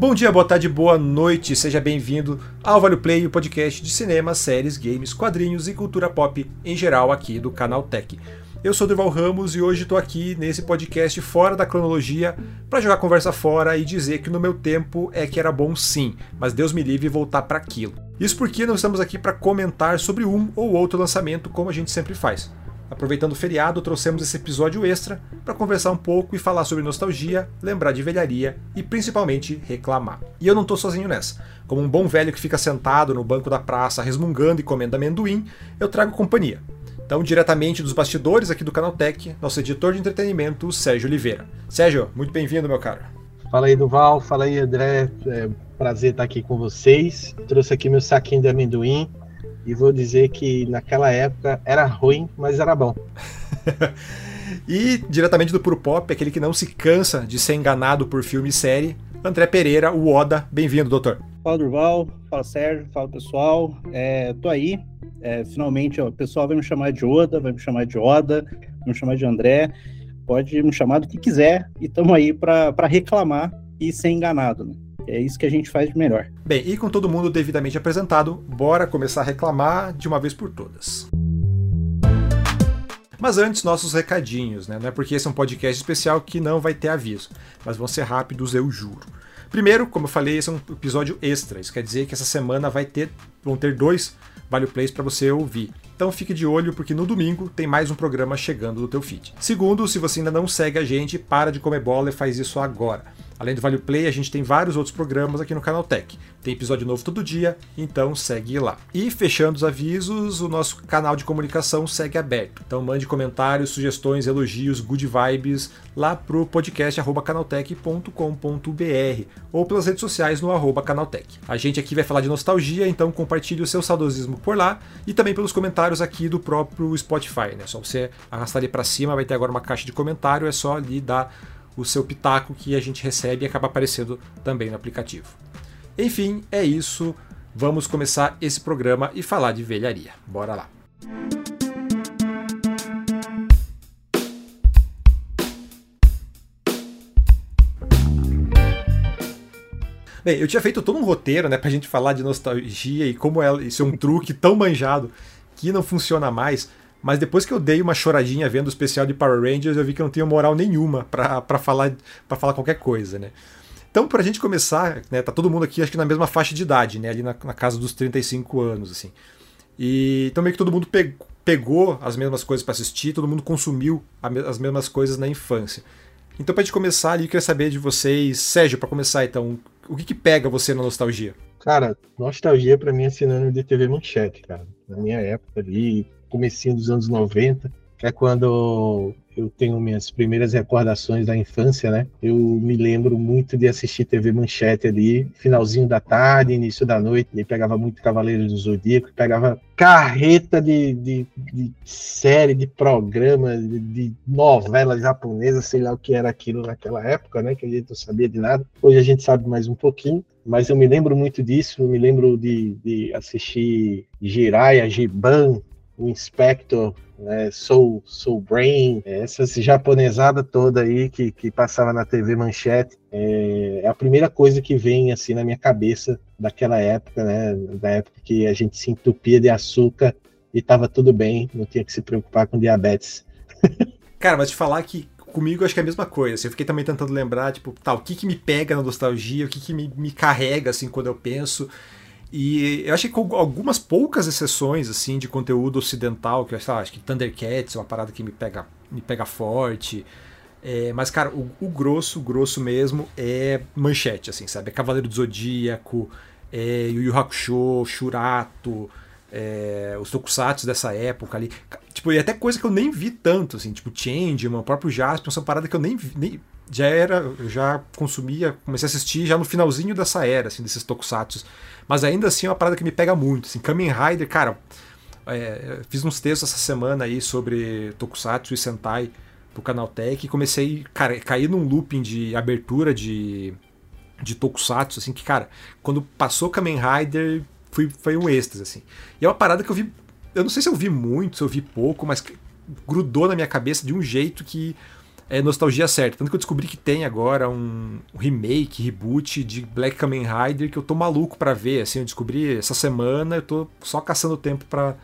Bom dia, boa tarde, boa noite, seja bem-vindo ao Vale Play, o podcast de cinema, séries, games, quadrinhos e cultura pop em geral aqui do Canal Tech. Eu sou Durval Ramos e hoje estou aqui nesse podcast fora da cronologia para jogar conversa fora e dizer que no meu tempo é que era bom sim, mas Deus me livre voltar para aquilo. Isso porque não estamos aqui para comentar sobre um ou outro lançamento como a gente sempre faz. Aproveitando o feriado, trouxemos esse episódio extra para conversar um pouco e falar sobre nostalgia, lembrar de velharia e principalmente reclamar. E eu não estou sozinho nessa. Como um bom velho que fica sentado no banco da praça resmungando e comendo amendoim, eu trago companhia. Então, diretamente dos bastidores aqui do Canal Tech, nosso editor de entretenimento, Sérgio Oliveira. Sérgio, muito bem-vindo, meu caro. Fala aí, Duval. Fala aí, André. É prazer estar aqui com vocês. Trouxe aqui meu saquinho de amendoim e vou dizer que naquela época era ruim, mas era bom. e diretamente do Puro Pop, aquele que não se cansa de ser enganado por filme e série, André Pereira, o Oda. Bem-vindo, doutor. Fala, Durval. Fala, Sérgio. Fala, pessoal. É, tô aí. É, finalmente, ó, o pessoal vai me chamar de Oda, vai me chamar de Oda, vai me chamar de André. Pode me chamar do que quiser e estamos aí para reclamar e ser enganado. Né? É isso que a gente faz de melhor. Bem, e com todo mundo devidamente apresentado, bora começar a reclamar de uma vez por todas. Mas antes, nossos recadinhos, né? Não é porque esse é um podcast especial que não vai ter aviso, mas vão ser rápidos, eu juro. Primeiro, como eu falei, esse é um episódio extra. Isso quer dizer que essa semana vai ter, vão ter dois Vale Plays para você ouvir. Então fique de olho porque no domingo tem mais um programa chegando no teu feed. Segundo, se você ainda não segue a gente, para de comer bola e faz isso agora. Além do Vale Play, a gente tem vários outros programas aqui no Canal Tech. Tem episódio novo todo dia, então segue lá. E fechando os avisos, o nosso canal de comunicação segue aberto. Então mande comentários, sugestões, elogios, good vibes lá pro podcast canaltech.com.br ou pelas redes sociais no arroba canaltech. A gente aqui vai falar de nostalgia, então compartilhe o seu saudosismo por lá e também pelos comentários aqui do próprio Spotify, né? Só você arrastar ali para cima, vai ter agora uma caixa de comentário, é só ali dar o seu pitaco que a gente recebe e acaba aparecendo também no aplicativo. Enfim, é isso. Vamos começar esse programa e falar de velharia. Bora lá. Bem, eu tinha feito todo um roteiro, né, pra gente falar de nostalgia e como ela, isso é um truque tão manjado que não funciona mais. Mas depois que eu dei uma choradinha vendo o especial de Power Rangers, eu vi que eu não tenho moral nenhuma para falar, pra falar qualquer coisa, né? Então, pra gente começar, né, tá todo mundo aqui acho que na mesma faixa de idade, né, ali na, na casa dos 35 anos, assim. E então meio que todo mundo pegou, pegou as mesmas coisas para assistir, todo mundo consumiu as mesmas coisas na infância. Então, pra gente começar ali, eu queria saber de vocês, Sérgio, para começar então, o que que pega você na nostalgia? Cara, nostalgia para mim é sinônimo de TV Manchete, cara. Na minha época ali, comecinho dos anos 90, que é quando eu tenho minhas primeiras recordações da infância, né? Eu me lembro muito de assistir TV Manchete ali, finalzinho da tarde, início da noite, e pegava muito Cavaleiro do Zodíaco, pegava carreta de, de, de série, de programa, de, de, novela japonesa, sei lá o que era aquilo naquela época, né? Que a gente não sabia de nada. Hoje a gente sabe mais um pouquinho, mas eu me lembro muito disso, eu me lembro de, de assistir Jiraiya, Giban, o Inspector, né, Soul, Soul Brain, essas japonesada toda aí que, que passava na TV Manchete, é, é, a primeira coisa que vem assim na minha cabeça daquela época, né, da época que a gente se entupia de açúcar e tava tudo bem, não tinha que se preocupar com diabetes. Cara, mas te falar que comigo acho que é a mesma coisa. Assim, eu fiquei também tentando lembrar, tipo, tá, o que que me pega na nostalgia, o que que me, me carrega, assim, quando eu penso. E eu achei que com algumas poucas exceções assim de conteúdo ocidental, que eu lá, acho que Thundercats é uma parada que me pega, me pega forte. É, mas, cara, o, o, grosso, grosso mesmo é manchete, assim, sabe? É Cavaleiro do Zodíaco, é Yu Yu Hakusho, Shurato, é, os tokusatsu dessa época ali. Tipo, e até coisa que eu nem vi tanto, assim, tipo Changeman, o próprio Jasper, são paradas que eu nem, nem já era, eu já consumia, comecei a assistir já no finalzinho dessa era, assim, desses tokusatsu. Mas ainda assim é uma parada que me pega muito. Assim, Kamen Rider, cara, é, fiz uns textos essa semana aí sobre Tokusatsu e Sentai pro canal Tech e comecei, cara, cair num looping de abertura de, de Tokusatsu, assim, que, cara, quando passou Kamen Rider, foi, foi um êxtase, assim. E é uma parada que eu vi, eu não sei se eu vi muito, se eu vi pouco, mas grudou na minha cabeça de um jeito que é nostalgia certa. Tanto que eu descobri que tem agora um remake, reboot de Black Kamen Rider que eu tô maluco para ver. Assim, eu descobri essa semana, eu tô só caçando tempo para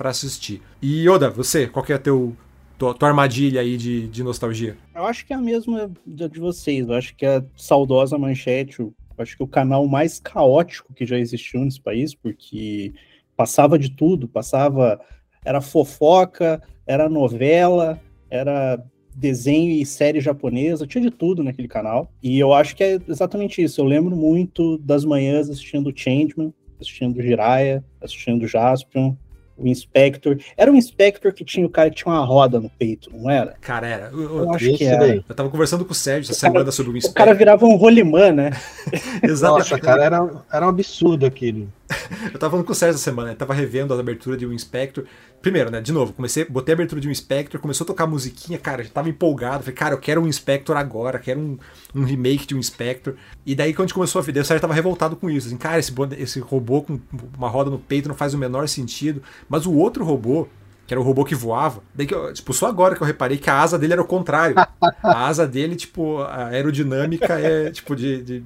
assistir. E Oda, você, qual que é teu, tua, tua armadilha aí de, de nostalgia? Eu acho que é a mesma de vocês. Eu acho que é a saudosa manchete, eu acho que o canal mais caótico que já existiu nesse país, porque passava de tudo, passava. Era fofoca, era novela, era desenho e série japonesa, tinha de tudo naquele canal. E eu acho que é exatamente isso. Eu lembro muito das manhãs assistindo Changeman, assistindo Jiraiya, assistindo Jaspion, o Inspector. Era um Inspector que tinha o cara que tinha uma roda no peito, não era? Cara, era. Eu, eu acho que era. Eu tava conversando com o Sérgio essa semana sobre o Inspector. O cara virava um rolimã, né? Exato. Nossa, cara, era, era um absurdo aquilo. eu tava falando com o Sérgio essa semana, ele tava revendo a abertura de um Inspector. Primeiro, né, de novo, comecei, botei a abertura de um Inspector, começou a tocar musiquinha, cara, já tava empolgado. Falei, cara, eu quero um Inspector agora, quero um, um remake de um Inspector. E daí, quando a gente começou a ver, o Sérgio tava revoltado com isso. Assim, cara, esse, esse robô com uma roda no peito não faz o menor sentido. Mas o outro robô, que era o robô que voava. Daí que eu, tipo, só agora que eu reparei que a asa dele era o contrário. A asa dele, tipo, a aerodinâmica é, tipo, de, de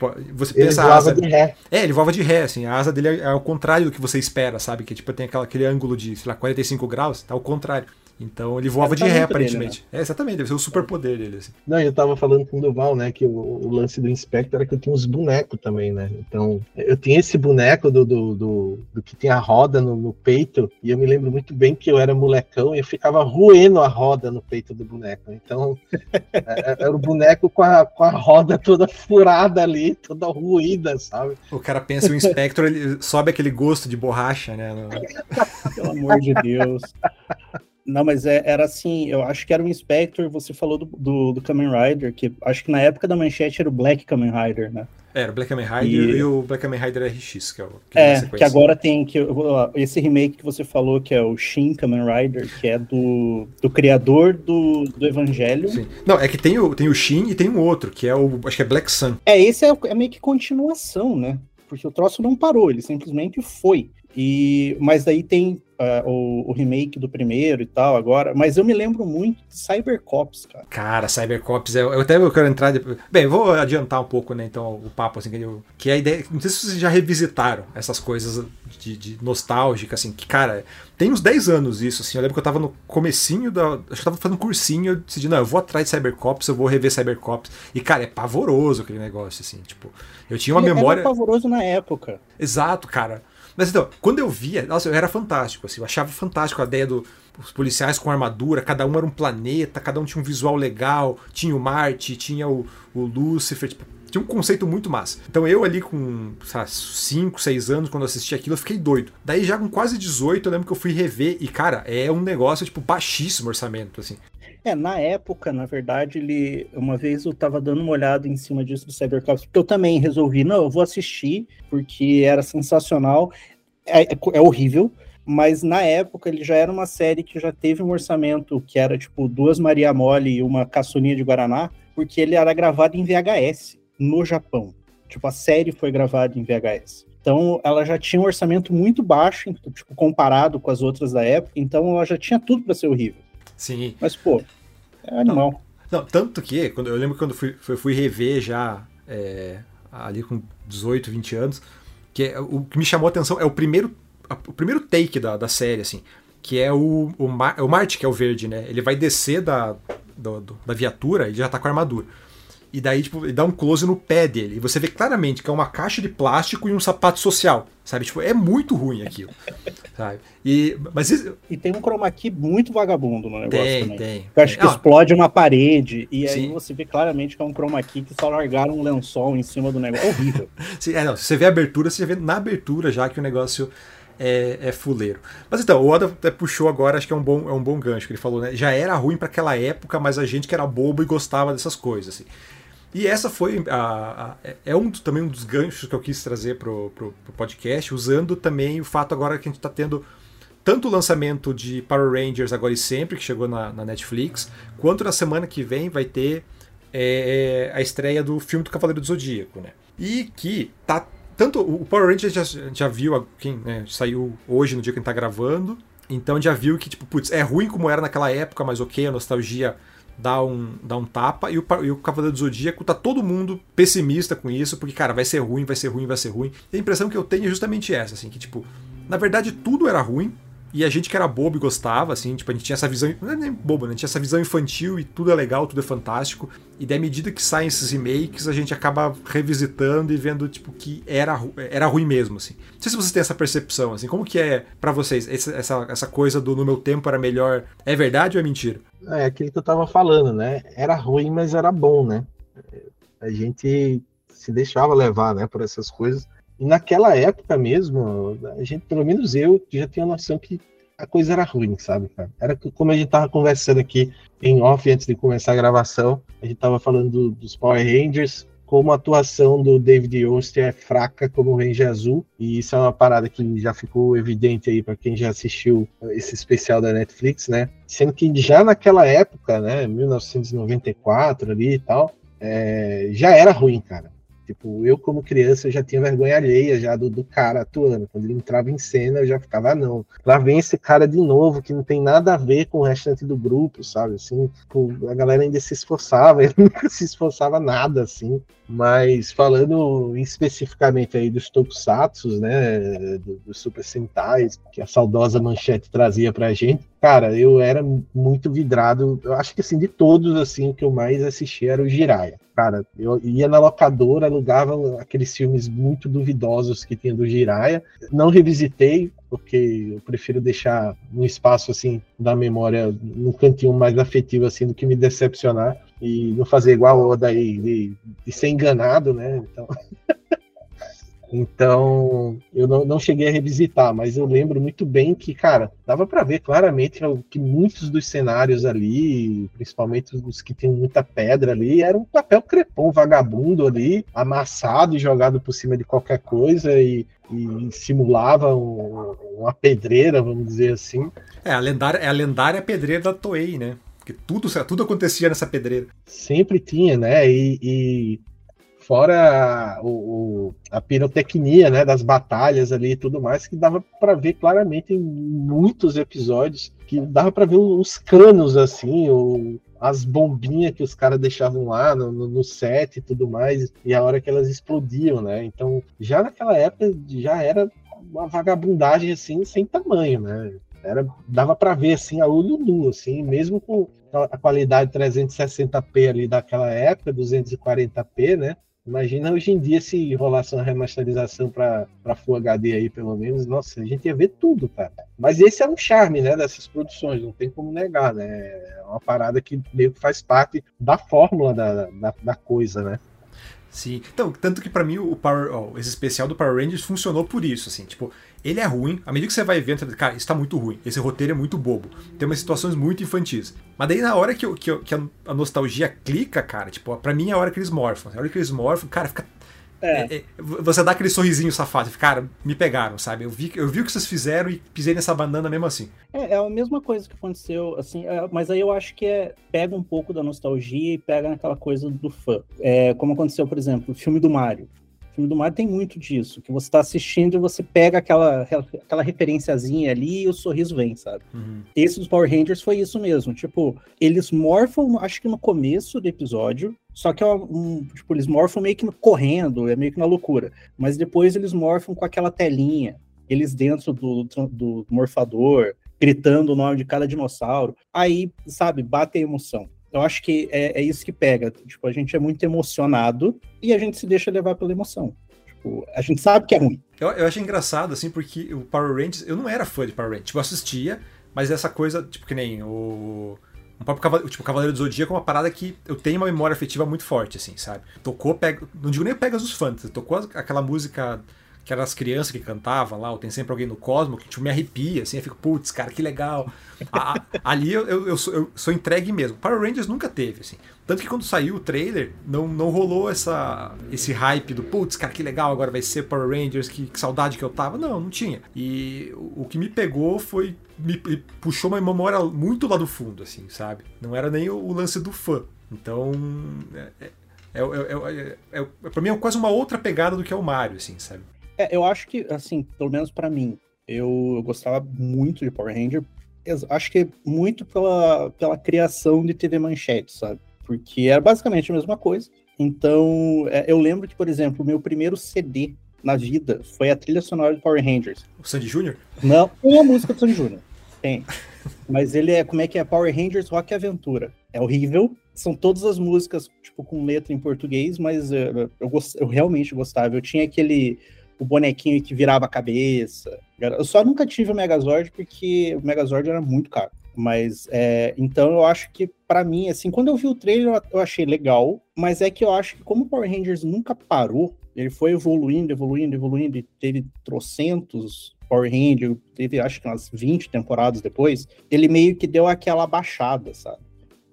Tipo, você ele pensa voava asa. de ré. É, ele voava de ré, assim. A asa dele é, é ao contrário do que você espera, sabe? Que tipo, tem aquela, aquele ângulo de, sei lá, 45 graus, tá ao contrário. Então ele voava de ré, aparentemente. Dele, né? É, exatamente, deve ser o superpoder dele. Assim. Não, eu tava falando com o Duval, né, que o, o, lance do Inspector era que eu tinha uns bonecos também, né? Então, eu tinha esse boneco do, do, do, do que tinha a roda no, no, peito, e eu me lembro muito bem que eu era molecão e eu ficava roendo a roda no peito do boneco. Então, é, é, era o boneco com a, com a roda toda furada ali, toda ruída, sabe? O cara pensa o Inspector, ele sobe aquele gosto de borracha, né? No... Pelo amor de Deus. Não, mas é, era assim, eu acho que era o Inspector, você falou do, do, do Kamen Rider, que acho que na época da manchete era o Black Kamen Rider, né? Era o Black Kamen Rider e, e o Black Kamen Rider RX, que é o que É, que agora tem que esse remake que você falou, que é o Shin Kamen Rider, que é do, do criador do, do Evangelho. Sim. Não, é que tem o, tem o Shin e tem um outro, que é o, acho que é Black Sun. É, esse é, é meio que continuação, né? Porque o troço não parou, ele simplesmente foi. E, mas daí tem uh, o, o, remake do primeiro e tal agora, mas eu me lembro muito de Cybercops, cara. Cara, Cybercops, eu, eu até eu quero entrar. De... Bem, vou adiantar um pouco, né, então, o papo, assim, que, eu, que a ideia. Não sei se vocês já revisitaram essas coisas de, de nostálgica, assim, que, cara, tem uns 10 anos isso, assim. Eu lembro que eu tava no comecinho da. Acho que eu tava fazendo um cursinho, eu decidi, não, eu vou atrás de Cybercops, eu vou rever Cybercops. E, cara, é pavoroso aquele negócio, assim, tipo. Eu tinha uma Ele memória. Era pavoroso na época. Exato, cara. Mas então, quando eu via, nossa, eu era fantástico, assim, eu achava fantástico a ideia dos policiais com armadura, cada um era um planeta, cada um tinha um visual legal, tinha o Marte, tinha o, o Lúcifer, tipo, tinha um conceito muito massa. Então eu ali com 5, 6 anos, quando assisti aquilo, eu fiquei doido. Daí já com quase 18, eu lembro que eu fui rever e, cara, é um negócio, tipo, baixíssimo orçamento, assim. É, na época, na verdade, ele. Uma vez eu tava dando uma olhada em cima disso do Cybercops, porque eu também resolvi, não, eu vou assistir, porque era sensacional. É, é, é horrível, mas na época ele já era uma série que já teve um orçamento que era tipo duas Maria Mole e uma caçulinha de Guaraná, porque ele era gravado em VHS no Japão. Tipo, a série foi gravada em VHS. Então, ela já tinha um orçamento muito baixo, tipo, comparado com as outras da época, então ela já tinha tudo para ser horrível. Sim. Mas, pô, é animal. Não, não tanto que, quando, eu lembro quando fui, fui rever já é, ali com 18, 20 anos, que é, o que me chamou a atenção é o primeiro, o primeiro take da, da série, assim, que é o, o, Mar, o Marte, que é o verde, né? Ele vai descer da, do, do, da viatura e já tá com a armadura. E daí, tipo, ele dá um close no pé dele. E você vê claramente que é uma caixa de plástico e um sapato social. Sabe? Tipo, é muito ruim aquilo. sabe? E, mas isso... e tem um chroma key muito vagabundo no negócio tem, também. Tem, Eu acho que ah, explode uma parede. E Sim. aí você vê claramente que é um chroma key que só largaram um lençol em cima do negócio. É horrível. Sim, é, não, se você vê a abertura, você vê na abertura já que o negócio é, é fuleiro. Mas então, o Oda até puxou agora, acho que é um bom, é um bom gancho que ele falou, né? Já era ruim para aquela época, mas a gente que era bobo e gostava dessas coisas. Assim. E essa foi a, a, é um também um dos ganchos que eu quis trazer pro, pro, pro podcast, usando também o fato agora que a gente está tendo tanto o lançamento de Power Rangers agora e sempre, que chegou na, na Netflix, quanto na semana que vem vai ter é, a estreia do filme do Cavaleiro do Zodíaco, né? E que tá tanto o Power Rangers já, já viu quem né, saiu hoje no dia que a gente tá gravando, então já viu que tipo, putz, é ruim como era naquela época, mas ok, a nostalgia dá um, dá um tapa, e o, e o Cavaleiro do Zodíaco tá todo mundo pessimista com isso, porque, cara, vai ser ruim, vai ser ruim, vai ser ruim. E a impressão que eu tenho é justamente essa, assim, que, tipo, na verdade tudo era ruim, e a gente que era bobo e gostava, assim, tipo, a gente tinha essa visão. Não é nem bobo, né? A gente tinha essa visão infantil e tudo é legal, tudo é fantástico. E daí, à medida que saem esses remakes, a gente acaba revisitando e vendo, tipo, que era, era ruim mesmo, assim. Não sei se vocês têm essa percepção, assim. Como que é para vocês essa, essa, coisa do no meu tempo era melhor? É verdade ou é mentira? É aquilo que eu tava falando, né? Era ruim, mas era bom, né? A gente se deixava levar, né, por essas coisas. E naquela época mesmo, a gente, pelo menos eu, já tinha noção que a coisa era ruim, sabe, cara? Era como a gente tava conversando aqui em off antes de começar a gravação, a gente tava falando do, dos Power Rangers, como a atuação do David Yost é fraca como Ranger Azul, e isso é uma parada que já ficou evidente aí para quem já assistiu esse especial da Netflix, né? Sendo que já naquela época, né, 1994 ali e tal, é, já era ruim, cara. Tipo, eu como criança eu já tinha vergonha alheia já do, do cara atuando. Quando ele entrava em cena, eu já ficava, ah, não. Lá vem esse cara de novo, que não tem nada a ver com o restante do grupo, sabe? Assim, tipo, a galera ainda se esforçava, ele nunca se esforçava nada, assim. Mas falando especificamente aí dos Tokusatsu, né, dos do Super Sentais, que a saudosa manchete trazia pra gente, cara, eu era muito vidrado. Eu acho que assim, de todos, assim, o que eu mais assisti era o Jiraiya cara, eu ia na locadora, alugava aqueles filmes muito duvidosos que tinha do Jiraya. Não revisitei, porque eu prefiro deixar um espaço assim da memória, num cantinho mais afetivo assim do que me decepcionar e não fazer igual o Oda aí de, de ser enganado, né? Então Então, eu não, não cheguei a revisitar, mas eu lembro muito bem que, cara, dava para ver claramente que muitos dos cenários ali, principalmente os que tem muita pedra ali, era um papel crepom vagabundo ali, amassado e jogado por cima de qualquer coisa e, e simulava um, uma pedreira, vamos dizer assim. É a lendária, é a lendária pedreira da Toei, né? Porque tudo, tudo acontecia nessa pedreira. Sempre tinha, né? E, e fora o, o, a pirotecnia né, das batalhas ali e tudo mais, que dava para ver claramente em muitos episódios, que dava para ver os canos assim, ou as bombinhas que os caras deixavam lá no, no, set e tudo mais, e a hora que elas explodiam, né? Então, já naquela época já era uma vagabundagem assim sem tamanho, né? Era, dava para ver assim a olho nu, assim, mesmo com a qualidade 360p ali daquela época, 240p, né? Imagina hoje em dia se rolasse uma remasterização para Full HD aí, pelo menos. Nossa, a gente ia ver tudo, cara. Mas esse é um charme, né, dessas produções, não tem como negar, né? É uma parada que meio que faz parte da fórmula da, da, da coisa, né? Sim. Então, tanto que para mim o Power, oh, esse especial do Power Rangers funcionou por isso, assim, tipo, ele é ruim, à medida que você vai vendo, cara, isso tá muito ruim, esse roteiro é muito bobo, tem umas situações muito infantis. Mas daí na hora que, eu, que, eu, que a nostalgia clica, cara, tipo, pra mim é a hora que eles morfam. A hora que eles morfam, cara, fica é. É, é, você dá aquele sorrisinho safado, cara, me pegaram, sabe? Eu vi, eu vi o que vocês fizeram e pisei nessa banana mesmo assim. É, é a mesma coisa que aconteceu, assim, é, mas aí eu acho que é, pega um pouco da nostalgia e pega naquela coisa do fã. É, como aconteceu, por exemplo, o filme do Mario. Filme do Mario tem muito disso, que você está assistindo e você pega aquela, aquela referenciazinha ali e o sorriso vem, sabe? Uhum. Esse dos Power Rangers foi isso mesmo. Tipo, eles morfam, acho que no começo do episódio, só que é um, tipo, eles morfam meio que correndo, é meio que na loucura. Mas depois eles morfam com aquela telinha, eles dentro do, do morfador, gritando o nome de cada dinossauro. Aí, sabe, bate a emoção. Eu acho que é, é, isso que pega. Tipo, a gente é muito emocionado e a gente se deixa levar pela emoção. Tipo, a gente sabe que é ruim. Eu, eu acho engraçado, assim, porque o Power Rangers, eu não era fã de Power Rangers. Tipo, eu assistia, mas essa coisa, tipo, que nem o. Um próprio Cavaleiro, tipo, Cavaleiro do Zodíaco é uma parada que eu tenho uma memória afetiva muito forte, assim, sabe? Tocou, pega, não digo nem Pegasus Fantasy, tocou aquela música que eram as crianças que cantavam lá, ou tem sempre alguém no Cosmo, que tipo, me arrepia, assim, eu fico, putz, cara, que legal. a, a, ali eu, eu, eu, sou, eu, sou, entregue mesmo. Power Rangers nunca teve, assim. Tanto que quando saiu o trailer, não, não rolou essa, esse hype do, putz, cara, que legal, agora vai ser Power Rangers, que, que saudade que eu tava. Não, não tinha. E o, o que me pegou foi, me, me, puxou uma memória muito lá do fundo, assim, sabe? Não era nem o, o lance do fã. Então, é, é, é, é, é, é, pra mim é quase uma outra pegada do que é o Mario, assim, sabe? É, eu acho que, assim, pelo menos para mim, eu, eu, gostava muito de Power Ranger Acho que muito pela, pela criação de TV Manchete, sabe? Porque era basicamente a mesma coisa. Então, é, eu lembro que, por exemplo, o meu primeiro CD na vida foi a trilha sonora de Power Rangers. O Sandy Júnior? Não, tem a música do Sandy Júnior. Tem. Mas ele é, como é que é? Power Rangers Rock Aventura. É horrível. São todas as músicas, tipo, com letra em português, mas eu, eu, gost, eu realmente gostava. Eu tinha aquele o bonequinho que virava a cabeça. Eu só nunca tive o Megazord porque o Megazord era muito caro. Mas é, então eu acho que para mim, assim, quando eu vi o trailer eu achei legal, mas é que eu acho que como o Power Rangers nunca parou, ele foi evoluindo, evoluindo, evoluindo, e teve trocentos Power Rangers, teve acho que umas 20 temporadas depois, ele meio que deu aquela baixada, sabe?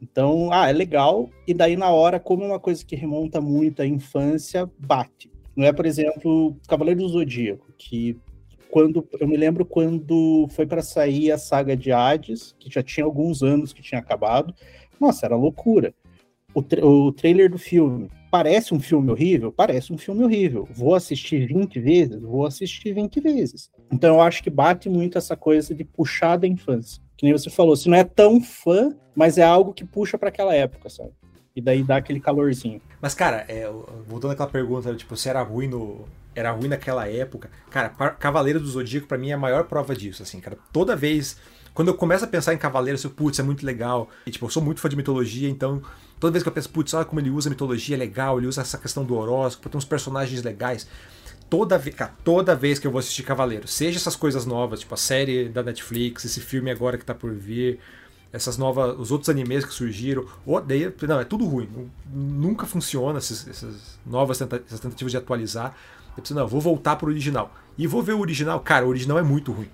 Então, ah, é legal, e daí na hora, como é uma coisa que remonta muito à infância, bate. Não é, por exemplo, Cavaleiro do Zodíaco, que quando eu me lembro quando foi para sair a saga de Hades, que já tinha alguns anos que tinha acabado. Nossa, era loucura. O, tra o trailer do filme parece um filme horrível? Parece um filme horrível. Vou assistir 20 vezes? Vou assistir 20 vezes. Então eu acho que bate muito essa coisa de puxar da infância. Que nem você falou, se não é tão fã, mas é algo que puxa para aquela época, sabe? E daí dá aquele calorzinho. Mas, cara, é, voltando àquela pergunta, tipo, se era ruim no. Era ruim naquela época. Cara, Cavaleiro do Zodíaco, para mim, é a maior prova disso, assim, cara. Toda vez. Quando eu começo a pensar em Cavaleiro, eu putz, é muito legal. E, tipo, eu sou muito fã de mitologia, então toda vez que eu penso, putz, olha como ele usa mitologia, é legal, ele usa essa questão do horóscopo, tem uns personagens legais. Toda, vez, cara, toda vez que eu vou assistir Cavaleiro, seja essas coisas novas, tipo a série da Netflix, esse filme agora que tá por vir, essas novas, os outros animes que surgiram, odeia, não, é tudo ruim, nunca funciona essas, essas novas tenta, essas tentativas de atualizar. Eu preciso, não, vou voltar pro original. E vou ver o original, cara, o original é muito ruim.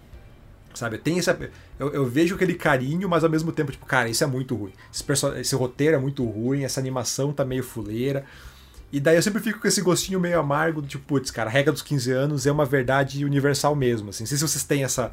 Sabe, tem essa, eu, eu, vejo aquele carinho, mas ao mesmo tempo, tipo, cara, isso é muito ruim. Esse, esse roteiro é muito ruim, essa animação tá meio fuleira. E daí eu sempre fico com esse gostinho meio amargo, tipo, putz, cara, a regra dos 15 anos é uma verdade universal mesmo. Assim. Não sei se vocês têm essa,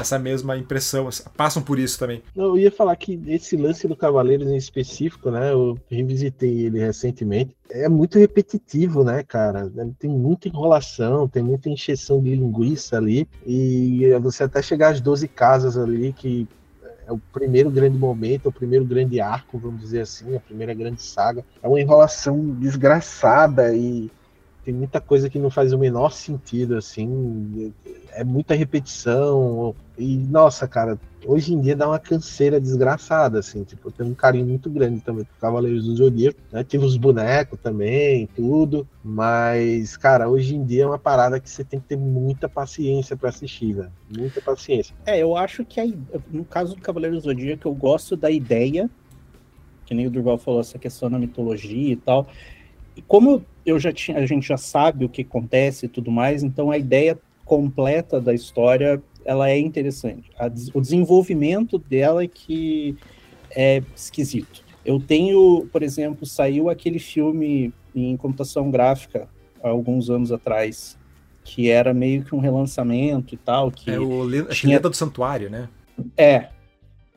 essa mesma impressão, passam por isso também. Eu ia falar que esse lance do Cavaleiros em específico, né? Eu revisitei ele recentemente. É muito repetitivo, né, cara? Tem muita enrolação, tem muita encheção de linguiça ali. E você até chegar às 12 casas ali, que é o primeiro grande momento, o primeiro grande arco, vamos dizer assim, a primeira grande saga. É uma enrolação desgraçada e tem muita coisa que não faz o menor sentido, assim, é muita repetição. E, nossa, cara, hoje em dia dá uma canseira desgraçada, assim, tipo, eu tenho um carinho muito grande também por Cavaleiros do Zodíaco, né? Tive os bonecos também, tudo, mas, cara, hoje em dia é uma parada que você tem que ter muita paciência para assistir, velho. Muita paciência. É, eu acho que aí, no caso do Cavaleiros do Zodíaco, eu gosto da ideia, que nem o Durval falou, essa questão da mitologia e tal. E como eu já tinha, a gente já sabe o que acontece e tudo mais, então a ideia completa da história ela é interessante. A, o desenvolvimento dela é que é esquisito. Eu tenho, por exemplo, saiu aquele filme em computação gráfica há alguns anos atrás, que era meio que um relançamento e tal. Que é o Le tinha... Lenda do Santuário, né? É.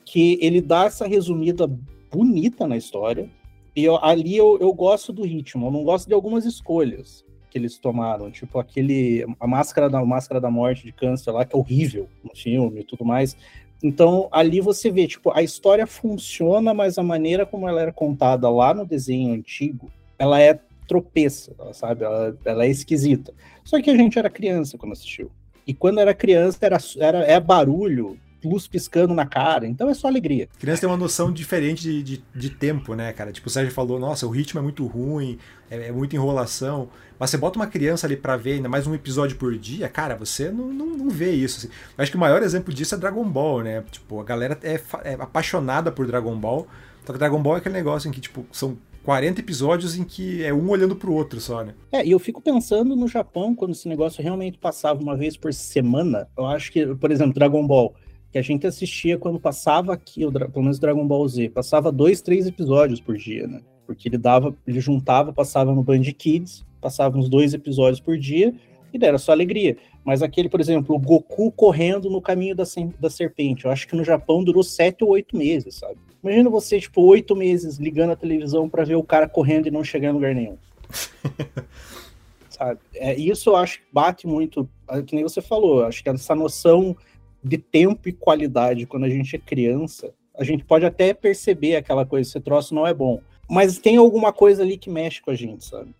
Que ele dá essa resumida bonita na história, e eu, ali eu, eu gosto do ritmo, eu não gosto de algumas escolhas que eles tomaram, tipo aquele a máscara da a máscara da morte de câncer lá que é horrível no filme e tudo mais. Então ali você vê, tipo, a história funciona, mas a maneira como ela era contada lá no desenho antigo, ela é tropeça, sabe? Ela, ela é esquisita. Só que a gente era criança quando assistiu. E quando era criança era, era é barulho, luz piscando na cara, então é só alegria. A criança tem uma noção diferente de, de, de, tempo, né, cara? Tipo, o Sérgio falou, nossa, o ritmo é muito ruim, é, é muita enrolação. Mas você bota uma criança ali pra ver ainda mais um episódio por dia, cara, você não, não, não vê isso. Assim. Eu acho que o maior exemplo disso é Dragon Ball, né? Tipo, a galera é, é apaixonada por Dragon Ball. Só que Dragon Ball é aquele negócio em que, tipo, são 40 episódios em que é um olhando pro outro só, né? É, e eu fico pensando no Japão, quando esse negócio realmente passava uma vez por semana. Eu acho que, por exemplo, Dragon Ball que a gente assistia quando passava aqui, o, pelo menos Dragon Ball Z, passava dois, três episódios por dia, né? Porque ele dava, ele juntava, passava no Band Kids, passava uns dois episódios por dia, e era só alegria. Mas aquele, por exemplo, o Goku correndo no caminho da, da serpente, eu acho que no Japão durou sete ou oito meses, sabe? Imagina você, tipo, oito meses ligando a televisão para ver o cara correndo e não chegar em lugar nenhum. sabe? É, isso eu acho que bate muito, que nem você falou, acho que essa noção de tempo e qualidade quando a gente é criança, a gente pode até perceber aquela coisa, esse troço não é bom. Mas tem alguma coisa ali que mexe com a gente, sabe?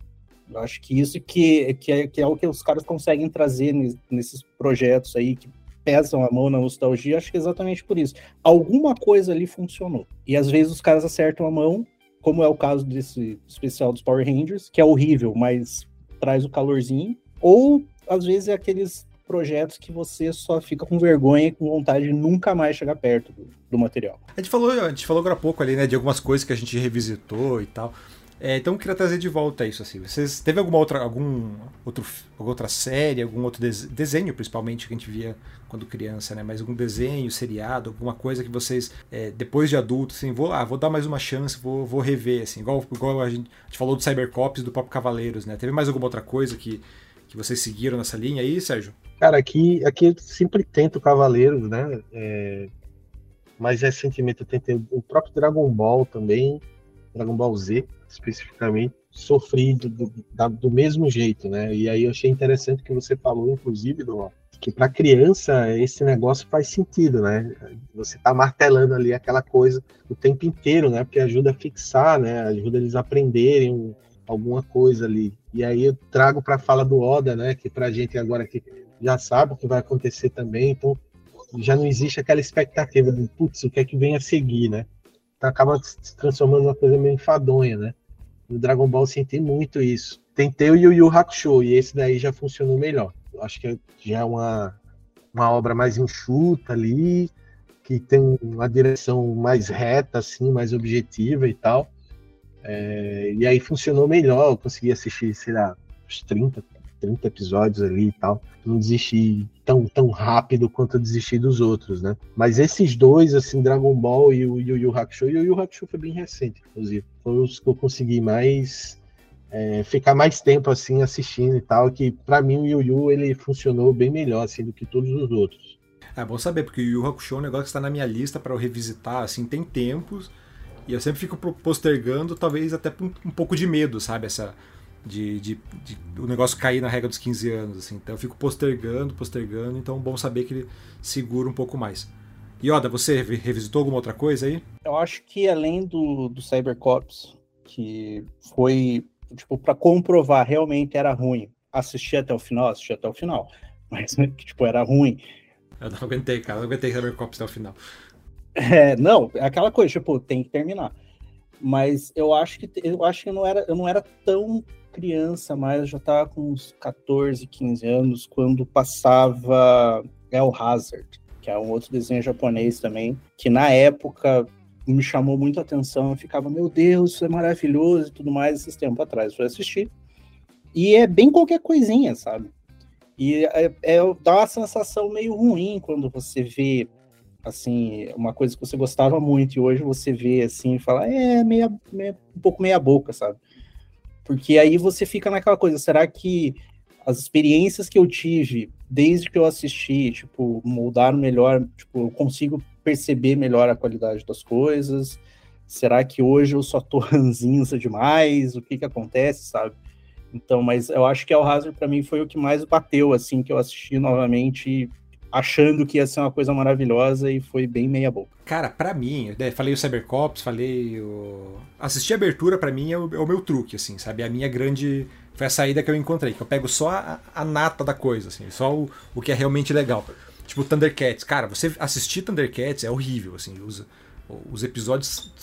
Eu acho que isso que, que, é, que é o que os caras conseguem trazer nesses projetos aí que pesam a mão na nostalgia, acho que é exatamente por isso. Alguma coisa ali funcionou. E às vezes os caras acertam a mão, como é o caso desse especial dos Power Rangers, que é horrível, mas traz o calorzinho. Ou às vezes é aqueles projetos que você só fica com vergonha e com vontade de nunca mais chegar perto do, do material. A gente falou, a gente falou agora há pouco ali, né, de algumas coisas que a gente revisitou e tal. É, então eu queria trazer de volta isso assim. Vocês teve alguma outra algum outro alguma outra série, algum outro desenho, principalmente que a gente via quando criança, né? Mas algum desenho, seriado, alguma coisa que vocês é, depois de adulto, assim, vou, ah, vou dar mais uma chance, vou, vou rever, assim, igual, igual a, gente, a gente falou do Cybercops do próprio Cavaleiros, né? Teve mais alguma outra coisa que que vocês seguiram nessa linha aí, Sérgio? Cara, aqui, aqui eu sempre tento Cavaleiros, né? É, mais recentemente eu tentei o próprio Dragon Ball também, Dragon Ball Z especificamente, sofri do, do, do mesmo jeito, né? E aí eu achei interessante que você falou, inclusive, do, que para criança esse negócio faz sentido, né? Você tá martelando ali aquela coisa o tempo inteiro, né? Porque ajuda a fixar, né? Ajuda eles a aprenderem alguma coisa ali. E aí eu trago para a fala do Oda, né? Que para gente agora que já sabe o que vai acontecer também, então já não existe aquela expectativa de, putz, o que é que vem a seguir, né? Então acaba se transformando numa coisa meio enfadonha, né? No Dragon Ball senti muito isso. Tentei o Yu Yu Hakusho e esse daí já funcionou melhor. Eu acho que já é uma, uma obra mais enxuta ali, que tem uma direção mais reta, assim, mais objetiva e tal. É, e aí funcionou melhor, eu consegui assistir, sei lá, uns 30, 30 episódios ali e tal. Não desisti tão, tão rápido quanto eu desisti dos outros, né? Mas esses dois, assim, Dragon Ball e o Yu Yu Hakusho, e o Yu Hakusho foi bem recente, inclusive. Foi os que eu consegui mais é, ficar mais tempo assim assistindo e tal, que para mim o Yu Yu ele funcionou bem melhor assim do que todos os outros. É bom saber, porque o Yu Hakusho é um negócio que está na minha lista para eu revisitar, assim, tem tempos, e eu sempre fico postergando, talvez até um, um pouco de medo, sabe? Essa de, de, de, o negócio cair na regra dos 15 anos, assim. Então eu fico postergando, postergando, então é bom saber que ele segura um pouco mais. E Oda, você revisitou alguma outra coisa aí? Eu acho que além do, do Cybercops, que foi, tipo, para comprovar realmente era ruim, assistir até o final, assistir até o final, mas, tipo, era ruim. Eu não aguentei, cara, eu não aguentei Cybercops até o final. É, não, é aquela coisa, tipo, tem que terminar. Mas eu acho que eu acho que eu não era, eu não era tão criança, mas eu já estava com uns 14, 15 anos, quando passava El Hazard, que é um outro desenho japonês também, que na época me chamou muito a atenção. Eu ficava, meu Deus, isso é maravilhoso e tudo mais, esses tempos atrás. Fui assistir. E é bem qualquer coisinha, sabe? E é, é, dá uma sensação meio ruim quando você vê, assim, uma coisa que você gostava muito e hoje você vê, assim, e fala, é, meia, meia, um pouco meia boca, sabe? Porque aí você fica naquela coisa, será que as experiências que eu tive desde que eu assisti, tipo, moldaram melhor, tipo, eu consigo perceber melhor a qualidade das coisas? Será que hoje eu só tô ranzinza demais? O que que acontece, sabe? Então, mas eu acho que El Hazard para mim foi o que mais bateu, assim, que eu assisti novamente achando que ia ser uma coisa maravilhosa e foi bem meia boca. Cara, para mim, né, falei o Cybercops, falei o... Assistir a abertura para mim é o, é o, meu truque, assim, sabe? A minha grande... Foi a saída que eu encontrei, que eu pego só a, a nata da coisa, assim, só o, o que é realmente legal. Tipo, Thundercats. Cara, você assistir Thundercats é horrível, assim, os, os episódios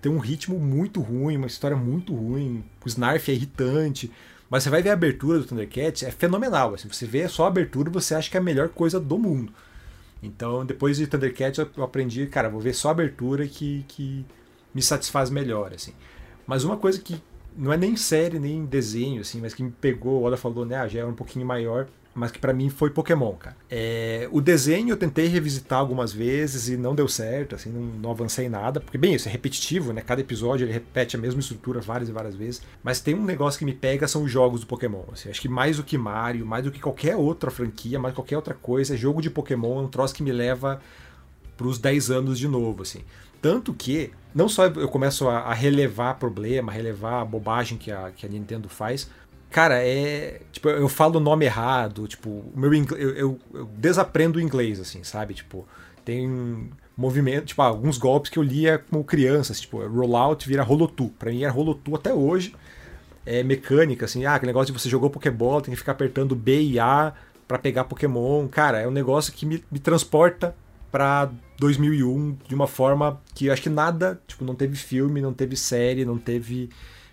têm um ritmo muito ruim, uma história muito ruim, o Snarf é irritante, mas você vai ver a abertura do Thundercats, é fenomenal. Assim, você vê só a abertura você acha que é a melhor coisa do mundo. Então, depois de Thundercats, eu aprendi, cara, vou ver só a abertura que, que me satisfaz melhor, assim. Mas uma coisa que não é nem série, nem desenho, assim, mas que me pegou, o Oda falou, né, ah, já é um pouquinho maior, mas que para mim foi Pokémon, cara. É, o desenho eu tentei revisitar algumas vezes e não deu certo, assim, não, não, avancei nada, porque bem, isso é repetitivo, né? Cada episódio ele repete a mesma estrutura várias e várias vezes, mas tem um negócio que me pega são os jogos do Pokémon, assim, acho que mais do que Mario, mais do que qualquer outra franquia, mais qualquer outra coisa, jogo de Pokémon é um troço que me leva pros 10 anos de novo, assim. Tanto que, não só eu começo a, a relevar problema, relevar a bobagem que a, que a Nintendo faz, Cara, é. Tipo, eu falo o nome errado, tipo, meu eu, eu, eu, desaprendo o inglês, assim, sabe? Tipo, tem movimento, tipo, alguns golpes que eu lia como criança, assim, tipo, rollout vira rolotu. Pra mim era rolotu até hoje. É mecânica, assim, ah, aquele negócio de você jogou Pokébola, tem que ficar apertando B e A para pegar Pokémon. Cara, é um negócio que me, me transporta pra 2001 de uma forma que acho que nada, tipo, não teve filme, não teve série, não teve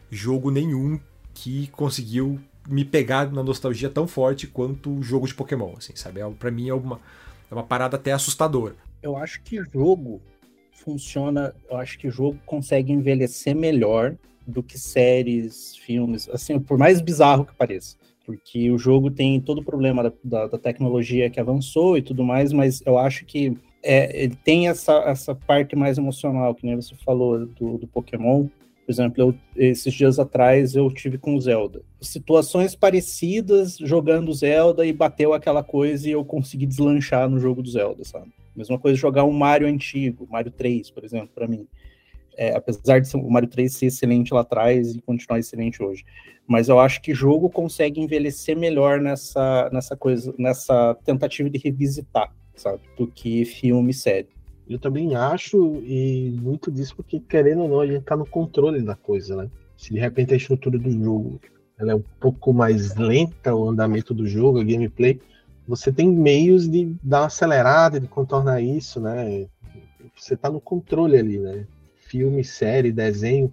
jogo nenhum que conseguiu me pegar na nostalgia tão forte quanto o jogo de Pokémon, assim, sabe? É, para mim é uma, é uma parada até assustadora. Eu acho que jogo funciona, eu acho que jogo consegue envelhecer melhor do que séries, filmes, assim, por mais bizarro que pareça. Porque o jogo tem todo o problema da, da, da tecnologia que avançou e tudo mais, mas eu acho que é, ele tem essa, essa parte mais emocional, que nem você falou do, do Pokémon, por exemplo, eu, esses dias atrás eu tive com Zelda. Situações parecidas jogando Zelda e bateu aquela coisa e eu consegui deslanchar no jogo do Zelda, sabe? Mesma coisa jogar um Mario antigo, Mario 3, por exemplo, para mim. É, apesar de o Mario 3 ser excelente lá atrás e continuar excelente hoje. Mas eu acho que jogo consegue envelhecer melhor nessa, nessa coisa, nessa tentativa de revisitar, sabe? Do que filme e série. Eu também acho, e muito disso porque, querendo ou não, a gente tá no controle da coisa, né? Se de repente a estrutura do jogo ela é um pouco mais lenta, o andamento do jogo, a gameplay, você tem meios de dar uma acelerada, de contornar isso, né? Você tá no controle ali, né? Filme, série, desenho,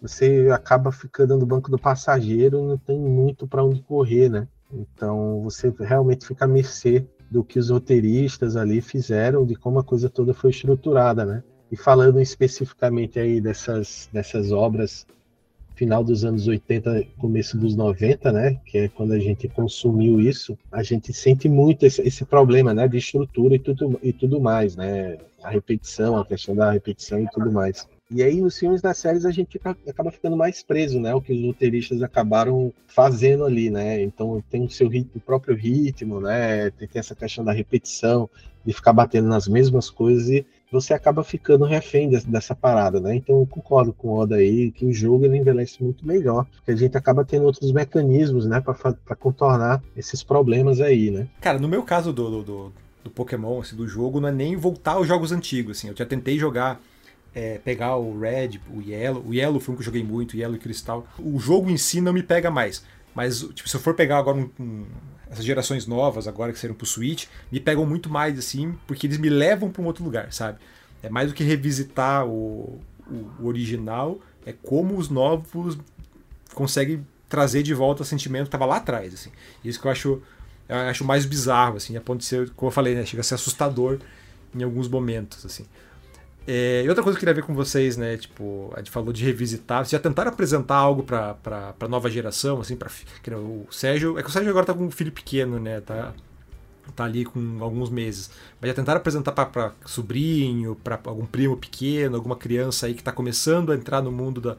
você acaba ficando no banco do passageiro, não tem muito para onde correr, né? Então você realmente fica a mercê do que os roteiristas ali fizeram, de como a coisa toda foi estruturada, né? E falando especificamente aí dessas, dessas obras final dos anos 80, começo dos 90, né, que é quando a gente consumiu isso, a gente sente muito esse, esse problema, né, de estrutura e tudo, e tudo mais, né, a repetição, a questão da repetição e tudo mais. E aí, nos filmes das séries, a gente acaba ficando mais preso, né? O que os roteiristas acabaram fazendo ali, né? Então, tem o seu ritmo, o próprio ritmo, né? Tem, tem essa questão da repetição, de ficar batendo nas mesmas coisas e você acaba ficando refém dessa, dessa parada, né? Então, eu concordo com o Oda aí que o jogo ele envelhece muito melhor, porque a gente acaba tendo outros mecanismos, né? para contornar esses problemas aí, né? Cara, no meu caso do, do, do Pokémon, assim, do jogo, não é nem voltar aos jogos antigos, assim. Eu já tentei jogar é, pegar o Red, o Yellow. O Yellow foi um que eu joguei muito, Yellow e Cristal. O jogo em si não me pega mais. Mas, tipo, se eu for pegar agora um, um, essas gerações novas, agora que saíram pro Switch, me pegam muito mais, assim, porque eles me levam para um outro lugar, sabe? É mais do que revisitar o, o, o original, é como os novos conseguem trazer de volta o sentimento que estava lá atrás, assim. Isso que eu acho, eu acho mais bizarro, assim, a ponto de ser, como eu falei, né, chega a ser assustador em alguns momentos, assim. É, e outra coisa que eu queria ver com vocês, né? Tipo, a gente falou de revisitar. Vocês já tentaram apresentar algo pra, pra, pra nova geração, assim, pra. O Sérgio. É que o Sérgio agora tá com um filho pequeno, né? Tá, tá ali com alguns meses. Mas já tentaram apresentar pra sobrinho, pra algum primo pequeno, alguma criança aí que tá começando a entrar no mundo da,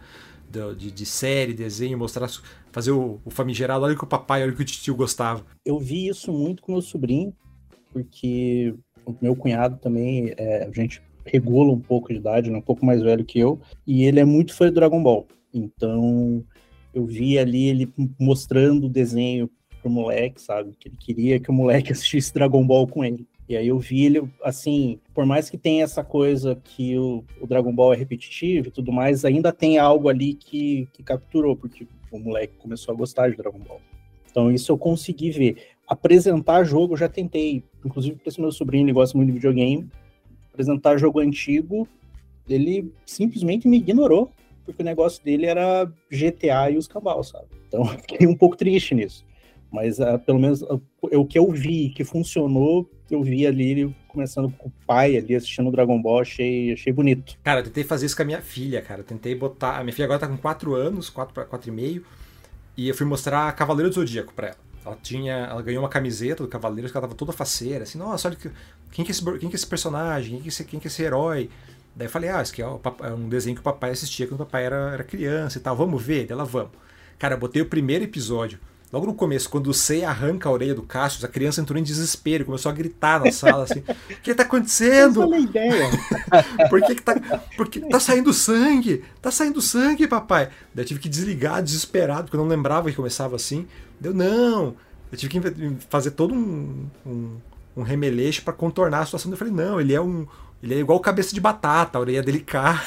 da de, de, série, desenho, mostrar, fazer o, o famigerado, olha que o papai, olha que o tio gostava. Eu vi isso muito com meu sobrinho, porque o meu cunhado também, é, a gente regula um pouco de idade, né, um pouco mais velho que eu, e ele é muito fã de Dragon Ball. Então, eu vi ali ele mostrando o desenho pro moleque, sabe? Que ele queria que o moleque assistisse Dragon Ball com ele. E aí eu vi ele, assim, por mais que tenha essa coisa que o, o Dragon Ball é repetitivo e tudo mais, ainda tem algo ali que, que capturou, porque o moleque começou a gostar de Dragon Ball. Então isso eu consegui ver. Apresentar jogo eu já tentei, inclusive para esse meu sobrinho, ele gosta muito de videogame, apresentar jogo antigo, ele simplesmente me ignorou, porque o negócio dele era GTA e os cabal, sabe? Então, fiquei um pouco triste nisso. Mas uh, pelo menos uh, o que eu vi que funcionou, eu vi ali começando com o pai ali assistindo Dragon Ball, achei, achei bonito. Cara, eu tentei fazer isso com a minha filha, cara. Eu tentei botar. A minha filha agora tá com 4 anos, 4 para 4 e meio, e eu fui mostrar Cavaleiro do Zodíaco pra ela. Ela tinha. Ela ganhou uma camiseta do Cavaleiro que ela tava toda faceira, assim, nossa, olha que, quem, que é esse, quem que é esse personagem? Quem que é esse, quem que é esse herói? Daí eu falei, ah, isso aqui é, é um desenho que o papai assistia quando o papai era, era criança e tal. Vamos ver? Ela, vamos. Cara, eu botei o primeiro episódio. logo no começo, quando o Sei arranca a orelha do Cassius, a criança entrou em desespero, começou a gritar na sala assim: O que tá acontecendo? Essa é ideia. Por que, que tá. Porque tá saindo sangue! Tá saindo sangue, papai! Daí eu tive que desligar, desesperado, porque eu não lembrava que começava assim. Deu, não! Eu tive que fazer todo um, um, um remeleixo para contornar a situação. Eu falei, não, ele é um. Ele é igual cabeça de batata, a orelha dele cai.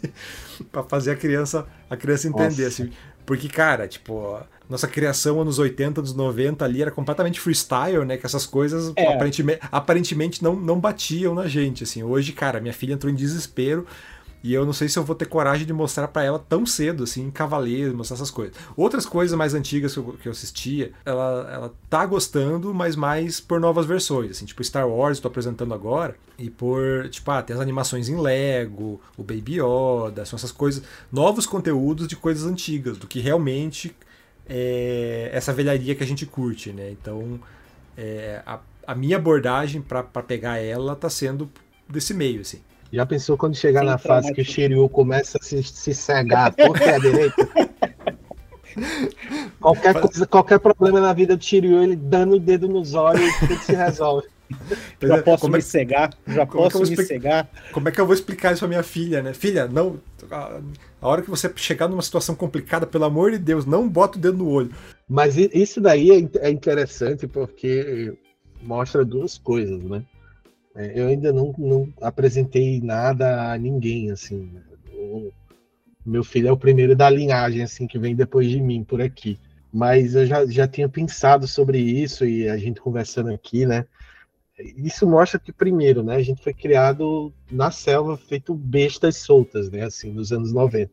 para fazer a criança, a criança entender, Nossa. assim. Porque, cara, tipo, nossa criação anos 80, anos 90 ali era completamente freestyle, né? Que essas coisas é. aparentemente, aparentemente não, não batiam na gente, assim. Hoje, cara, minha filha entrou em desespero e eu não sei se eu vou ter coragem de mostrar para ela tão cedo, assim, em Cavaleiro, mostrar essas coisas. Outras coisas mais antigas que eu, que eu assistia, ela, ela tá gostando, mas mais por novas versões, assim, tipo Star Wars, estou apresentando agora, e por, tipo, ah, tem as animações em Lego, o Baby Yoda, são essas coisas, novos conteúdos de coisas antigas, do que realmente é essa velharia que a gente curte, né? Então, é, a, a minha abordagem para pegar ela tá sendo desse meio, assim. Já pensou quando chegar Sim, na fase que o Shiryu começa a se, se cegar porque é direita? qualquer, coisa, qualquer problema na vida do Shiryu, ele dando o dedo nos olhos e tudo se resolve. Já é, posso me é, cegar? Já é posso é me cegar? Como é que eu vou explicar isso pra minha filha, né? Filha, não. A hora que você chegar numa situação complicada, pelo amor de Deus, não bota o dedo no olho. Mas isso daí é interessante porque mostra duas coisas, né? É, eu ainda não, não apresentei nada a ninguém, assim. O meu filho é o primeiro da linhagem, assim, que vem depois de mim por aqui. Mas eu já, já tinha pensado sobre isso e a gente conversando aqui, né? Isso mostra que, primeiro, né, a gente foi criado na selva, feito bestas soltas, né, assim, nos anos 90.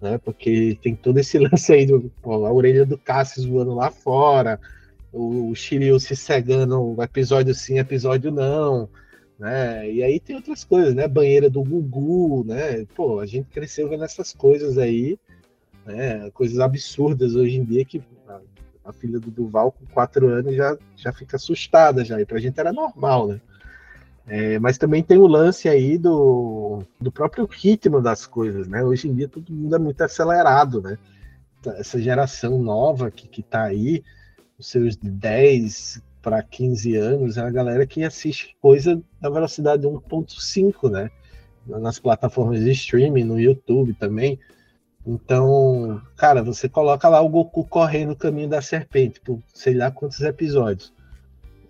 Né, porque tem todo esse lance aí, do, pô, a orelha do Cassius voando lá fora, o Shiryu se cegando, episódio sim, episódio não, né? E aí tem outras coisas, né? Banheira do Gugu, né? Pô, a gente cresceu vendo essas coisas aí, né? Coisas absurdas hoje em dia que a, a filha do Duval com quatro anos já, já fica assustada já, e pra gente era normal, né? É, mas também tem o lance aí do, do próprio ritmo das coisas, né? Hoje em dia todo mundo é muito acelerado, né? Essa geração nova que, que tá aí, os seus 10 para 15 anos, é a galera que assiste coisa na velocidade 1.5, né? Nas plataformas de streaming, no YouTube também. Então, cara, você coloca lá o Goku correndo no caminho da serpente, por sei lá quantos episódios.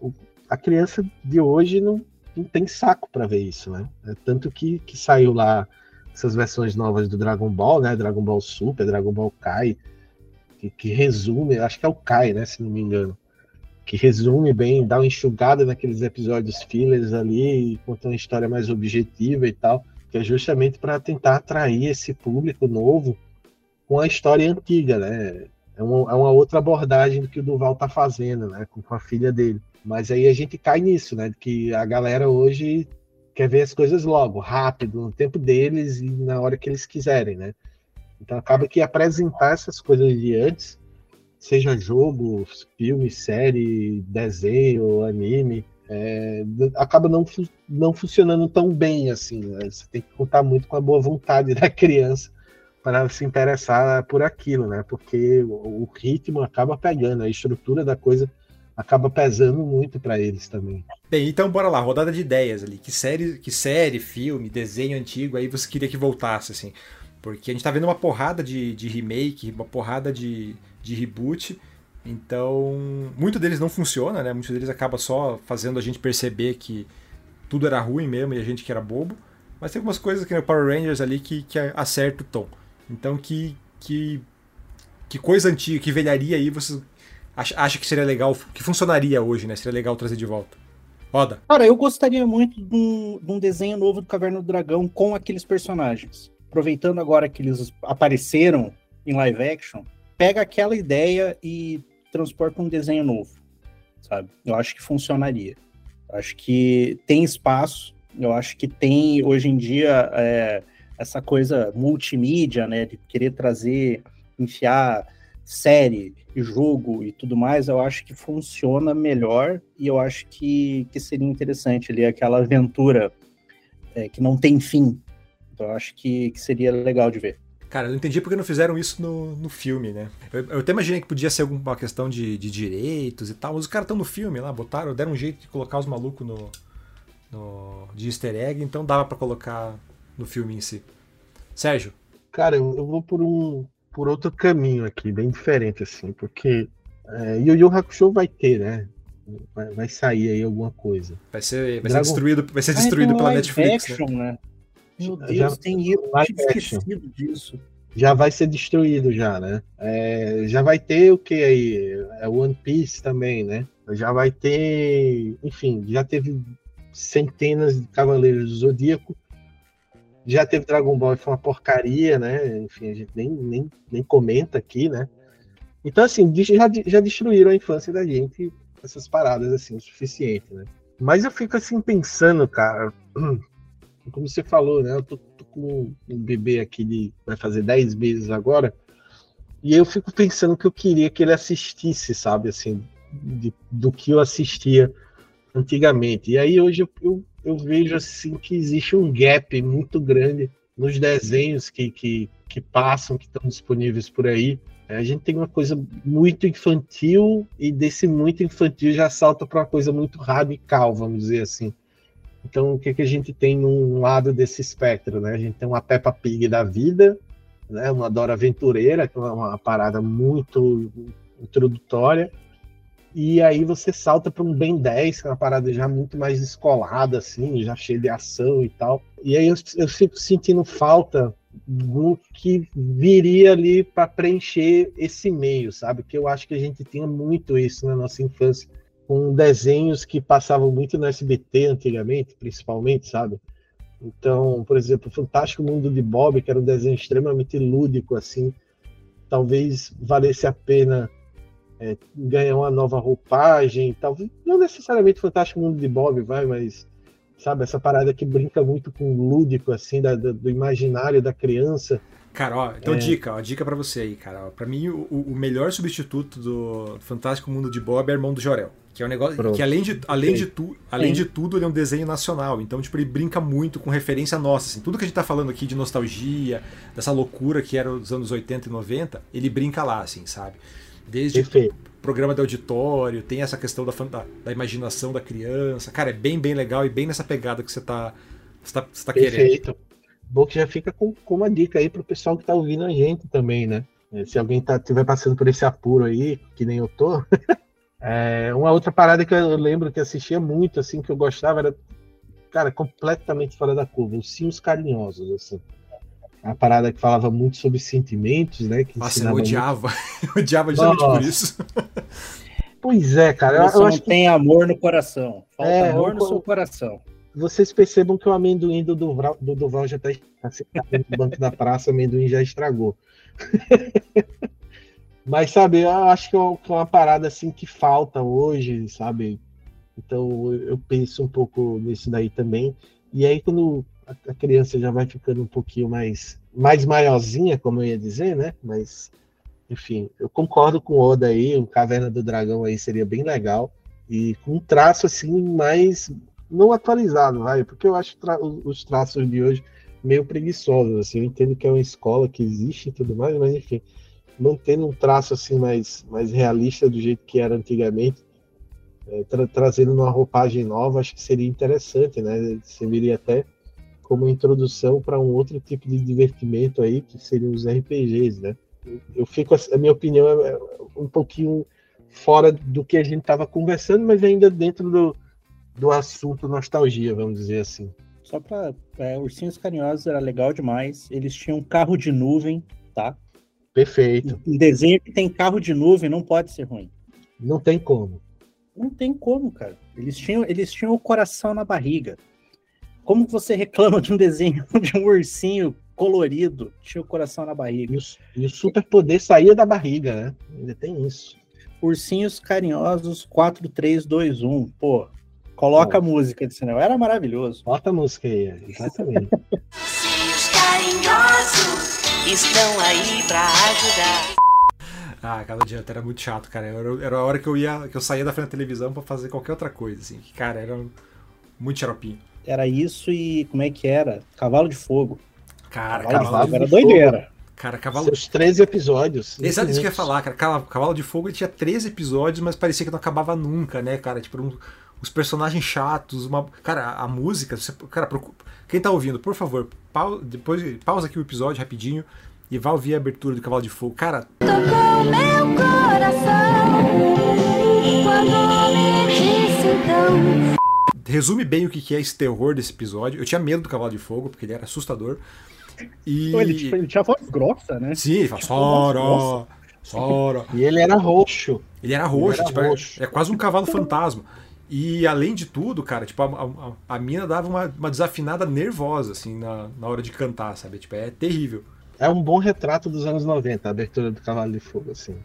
O, a criança de hoje não, não tem saco para ver isso, né? É tanto que, que saiu lá essas versões novas do Dragon Ball, né? Dragon Ball Super, Dragon Ball Kai, que, que resume, acho que é o Kai, né, se não me engano, que resume bem, dá uma enxugada naqueles episódios fillers ali, conta uma história mais objetiva e tal, que é justamente para tentar atrair esse público novo com a história antiga, né? É uma, é uma outra abordagem do que o Duval tá fazendo, né, com, com a filha dele. Mas aí a gente cai nisso, né, que a galera hoje quer ver as coisas logo, rápido, no tempo deles e na hora que eles quiserem, né? Então acaba que apresentar essas coisas de antes, seja jogo, filme, série, desenho, anime, é, acaba não, não funcionando tão bem assim. Né? Você tem que contar muito com a boa vontade da criança para se interessar por aquilo, né? Porque o, o ritmo acaba pegando, a estrutura da coisa acaba pesando muito para eles também. Bem, então bora lá, rodada de ideias ali. Que série, que série, filme, desenho antigo aí você queria que voltasse assim? Porque a gente tá vendo uma porrada de, de remake, uma porrada de, de reboot. Então, muito deles não funciona, né? Muitos deles acaba só fazendo a gente perceber que tudo era ruim mesmo e a gente que era bobo. Mas tem algumas coisas que no Power Rangers ali que, que acerta o tom. Então, que, que, que coisa antiga, que velharia aí você acha, que seria legal, que funcionaria hoje, né? Seria legal trazer de volta. Roda. Cara, eu gostaria muito de um, de um desenho novo do Caverna do Dragão com aqueles personagens aproveitando agora que eles apareceram em live action, pega aquela ideia e transporta um desenho novo, sabe? Eu acho que funcionaria. Eu acho que tem espaço, eu acho que tem, hoje em dia, é, essa coisa multimídia, né, de querer trazer, enfiar série e jogo e tudo mais, eu acho que funciona melhor e eu acho que, que seria interessante ali aquela aventura é, que não tem fim, então acho que, que seria legal de ver. Cara, eu não entendi porque não fizeram isso no, no filme, né? Eu, eu até imaginei que podia ser alguma questão de, de direitos e tal, mas os caras estão no filme lá, botaram, deram um jeito de colocar os malucos no, no, de easter egg, então dava para colocar no filme em si. Sérgio? Cara, eu, eu, vou por um por outro caminho aqui, bem diferente, assim, porque é, Yu Yu Hakusho vai ter, né? Vai, vai, sair aí alguma coisa. Vai ser, vai Dragon... ser destruído, vai ser destruído pela Netflix. Action, né? né? Meu Deus, já, tem eu esquecido disso. Já vai ser destruído já, né? É, já vai ter o que aí? É One Piece também, né? Já vai ter, enfim, já teve centenas de Cavaleiros do Zodíaco. Já teve Dragon Ball foi uma porcaria, né? Enfim, a gente nem, nem, nem comenta aqui, né? Então, assim, já, já destruíram a infância da gente essas paradas, assim, o suficiente, né? Mas eu fico, assim, pensando, cara, como você falou, né? Eu tô, tô com um bebê aqui de vai fazer 10 meses agora, e eu fico pensando que eu queria que ele assistisse, sabe, assim, de, do que eu assistia antigamente. E aí hoje eu, eu, eu, vejo assim que existe um gap muito grande nos desenhos que, que, que passam, que estão disponíveis por aí. É, a gente tem uma coisa muito infantil e desse muito infantil já salta para uma coisa muito radical, vamos dizer assim. Então, o que, que a gente tem num lado desse espectro? Né? A gente tem uma Peppa Pig da vida, né? uma Dora Aventureira, que é uma parada muito introdutória, e aí você salta para um Ben 10, que é uma parada já muito mais descolada, assim, já cheia de ação e tal. E aí eu, eu fico sentindo falta do que viria ali para preencher esse meio, sabe? Que eu acho que a gente tinha muito isso na nossa infância com desenhos que passavam muito no SBT antigamente, principalmente, sabe? Então, por exemplo, o Fantástico Mundo de Bob, que era um desenho extremamente lúdico, assim, talvez valesse a pena é, ganhar uma nova roupagem, talvez não necessariamente Fantástico Mundo de Bob, vai, mas sabe essa parada que brinca muito com o lúdico, assim, da, do imaginário da criança. Cara, ó, então é... dica, ó, dica para você aí, cara. Para mim, o, o, melhor substituto do Fantástico Mundo de Bob é Irmão do Jorel. Que é um negócio Pronto. que, além de, além, de, tu, além de tudo, ele é um desenho nacional. Então, tipo, ele brinca muito com referência nossa. Assim. Tudo que a gente tá falando aqui de nostalgia, dessa loucura que era os anos 80 e 90, ele brinca lá, assim, sabe? Desde Perfeito. Programa de auditório, tem essa questão da, da, da, imaginação da criança. Cara, é bem, bem legal e bem nessa pegada que você tá, você tá, você tá Perfeito. querendo. Bom que já fica com, com uma dica aí pro pessoal que tá ouvindo a gente também, né? Se alguém tá, tiver passando por esse apuro aí, que nem eu tô, É, uma outra parada que eu lembro que assistia muito, assim, que eu gostava, era, cara, completamente fora da curva, os Sims Carinhosos, assim. A parada que falava muito sobre sentimentos, né? Que Nossa, eu odiava. Muito... eu odiava justamente por isso. Pois é, cara. Você eu, não acho tem que... amor no coração. Falta é, amor eu... no seu coração. Vocês percebam que o amendoim do Duval, do Duval já está tá sentado no banco da praça, o amendoim já estragou. Mas, sabe, eu acho que é, é uma parada assim que falta hoje, sabe? Então eu penso um pouco nisso daí também. E aí, quando a criança já vai ficando um pouquinho mais, mais maiorzinha, como eu ia dizer, né? Mas, enfim, eu concordo com o Oda aí, o Caverna do Dragão aí seria bem legal. E com um traço assim mais não atualizado, vai, porque eu acho tra os traços de hoje meio preguiçosos. Assim, eu entendo que é uma escola que existe e tudo mais, mas enfim mantendo um traço assim mais, mais realista do jeito que era antigamente, é, tra trazendo uma roupagem nova, acho que seria interessante, né? Serviria até como introdução para um outro tipo de divertimento aí, que seriam os RPGs, né? Eu fico, a minha opinião é, é um pouquinho fora do que a gente estava conversando, mas ainda dentro do, do assunto nostalgia, vamos dizer assim. Só para é, Ursinhos Carinhosos era legal demais. Eles tinham carro de nuvem, tá? Perfeito. Um desenho que tem carro de nuvem não pode ser ruim. Não tem como. Não tem como, cara. Eles tinham, eles tinham o coração na barriga. Como você reclama de um desenho de um ursinho colorido, tinha o coração na barriga? E o, e o superpoder saía da barriga, né? Ainda tem isso. Ursinhos carinhosos 4321. Pô, coloca Pô. a música de cinema. Era maravilhoso. Bota a música aí, exatamente. Ursinhos carinhosos estão aí para ajudar. Ah, cada dia era muito chato, cara. Era, era a hora que eu ia, que eu saía da frente da televisão para fazer qualquer outra coisa, assim. Cara, era muito xaropinho. Era isso e como é que era? Cavalo de fogo. Cara, Cavalo, Cavalo de Fogo era doideira. Cara, Cavalo. Seus 13 episódios. Exato isso que eu ia falar, cara. Cavalo de Fogo tinha 13 episódios, mas parecia que não acabava nunca, né, cara? Tipo, um, os personagens chatos, uma. Cara, a música. Você... Cara, quem tá ouvindo, por favor, pau... depois pausa aqui o episódio rapidinho e vá ouvir a abertura do Cavalo de Fogo. Cara. Tocou meu coração quando me disse então. Resume bem o que é esse terror desse episódio. Eu tinha medo do Cavalo de Fogo, porque ele era assustador. E... Ele, tipo, ele tinha voz grossa, né? Sim, ele fala, Sora, Sora. E ele era roxo. Ele era roxo, ele era tipo, é, roxo. É, é, quase um cavalo fantasma. E além de tudo, cara, tipo, a, a, a mina dava uma, uma, desafinada nervosa, assim, na, na hora de cantar, sabe? Tipo, é terrível. É um bom retrato dos anos 90, a abertura do Cavalo de Fogo, assim.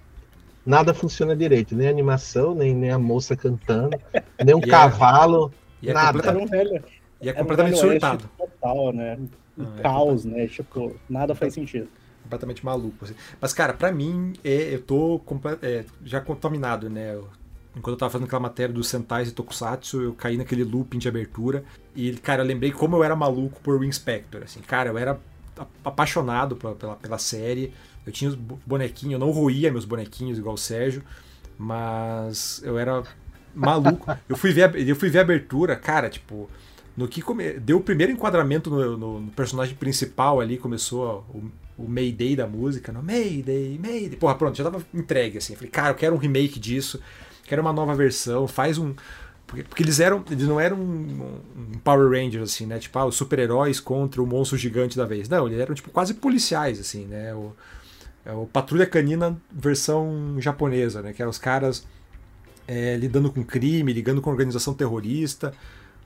Nada funciona direito, nem a animação, nem, nem a moça cantando, nem um e cavalo, é, e nada. É completamente, e é completamente surtado. Total, né? Um ah, é caos, né? Tipo, nada faz sentido. Completamente maluco. Assim. Mas, cara, para mim, é, eu tô é, já contaminado, né? Enquanto eu tava fazendo aquela matéria dos Sentais e Tokusatsu, eu caí naquele looping de abertura. E, cara, eu lembrei como eu era maluco por Wing Spectre. Assim, cara, eu era apaixonado pela, pela, pela série. Eu tinha os bonequinhos, eu não roía meus bonequinhos igual o Sérgio, mas eu era maluco. Eu fui ver, eu fui ver a abertura, cara, tipo, no que come... deu o primeiro enquadramento no, no, no personagem principal ali, começou o, o Mayday da música, no Mayday, Mayday. Porra, pronto, já tava entregue assim. Falei, cara, eu quero um remake disso, quero uma nova versão, faz um. Porque, porque eles eram. Eles não eram um, um Power Rangers, assim, né? Tipo, ah, os super-heróis contra o monstro gigante da vez. Não, eles eram, tipo, quase policiais, assim, né? O, é o Patrulha Canina versão japonesa, né? Que eram os caras é, lidando com crime, ligando com organização terrorista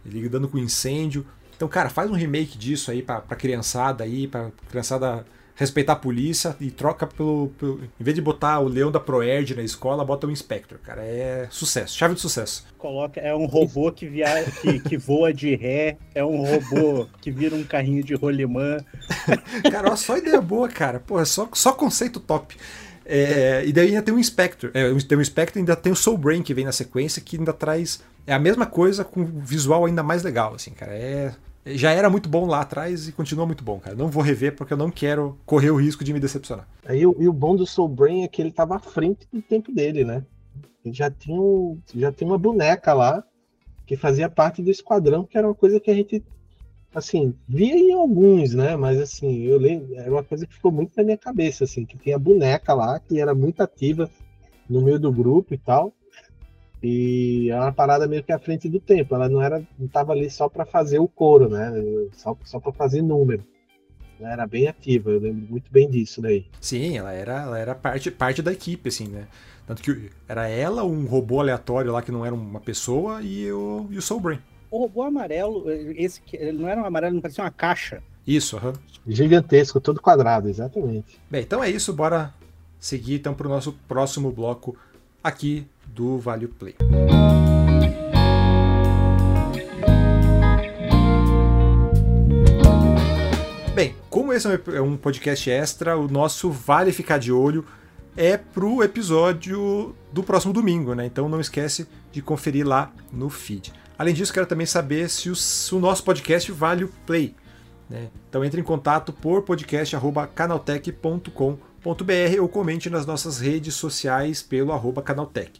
lidando com incêndio. Então, cara, faz um remake disso aí pra, pra criançada aí, pra criançada respeitar a polícia e troca pelo, pelo, Em vez de botar o leão da Proerd na escola, bota o Inspector, cara. É sucesso, chave de sucesso. Coloca, é um robô que, via, que, que voa de ré, é um robô que vira um carrinho de rolimã. cara, olha só ideia boa, cara. Pô, é só, só conceito top. É, e daí ainda tem o Inspector. É, tem o Inspector e ainda tem o Soul Brain que vem na sequência, que ainda traz. É a mesma coisa com visual ainda mais legal, assim, cara. É, já era muito bom lá atrás e continua muito bom, cara. Não vou rever porque eu não quero correr o risco de me decepcionar. Aí, e o bom do Soul Brain é que ele estava à frente do tempo dele, né? Ele já tinha, um, já tinha uma boneca lá que fazia parte do esquadrão, que era uma coisa que a gente assim, via em alguns, né? Mas assim, eu lembro, era uma coisa que ficou muito na minha cabeça, assim, que tinha boneca lá, que era muito ativa no meio do grupo e tal. E é uma parada meio que à frente do tempo. Ela não era, não estava ali só para fazer o coro, né? Só, só para fazer número. Ela era bem ativa, eu lembro muito bem disso daí. Sim, ela era, ela era parte, parte da equipe, assim, né? Tanto que era ela, um robô aleatório lá que não era uma pessoa, e o, e o Soul Brain. O robô amarelo, esse ele não era um amarelo, não parecia uma caixa. Isso, uhum. Gigantesco, todo quadrado, exatamente. Bem, então é isso, bora seguir então para o nosso próximo bloco aqui do Vale Play. Bem, como esse é um podcast extra, o nosso Vale Ficar de Olho é pro episódio do próximo domingo, né? Então não esquece de conferir lá no feed. Além disso, quero também saber se o, se o nosso podcast vale o play. Né? Então entre em contato por podcast.canaltech.com.br ou comente nas nossas redes sociais pelo arroba canaltech.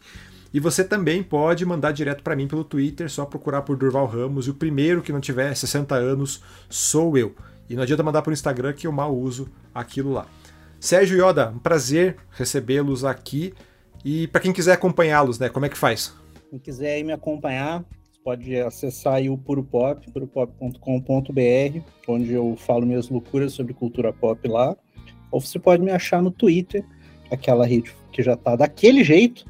E você também pode mandar direto para mim pelo Twitter, só procurar por Durval Ramos. E o primeiro que não tiver 60 anos sou eu. E não adianta mandar o Instagram que eu mal uso aquilo lá. Sérgio Yoda, um prazer recebê-los aqui. E para quem quiser acompanhá-los, né, como é que faz? Quem quiser me acompanhar, pode acessar aí o Puro Pop, puropop.com.br, onde eu falo minhas loucuras sobre cultura pop lá. Ou você pode me achar no Twitter, aquela rede que já tá daquele jeito,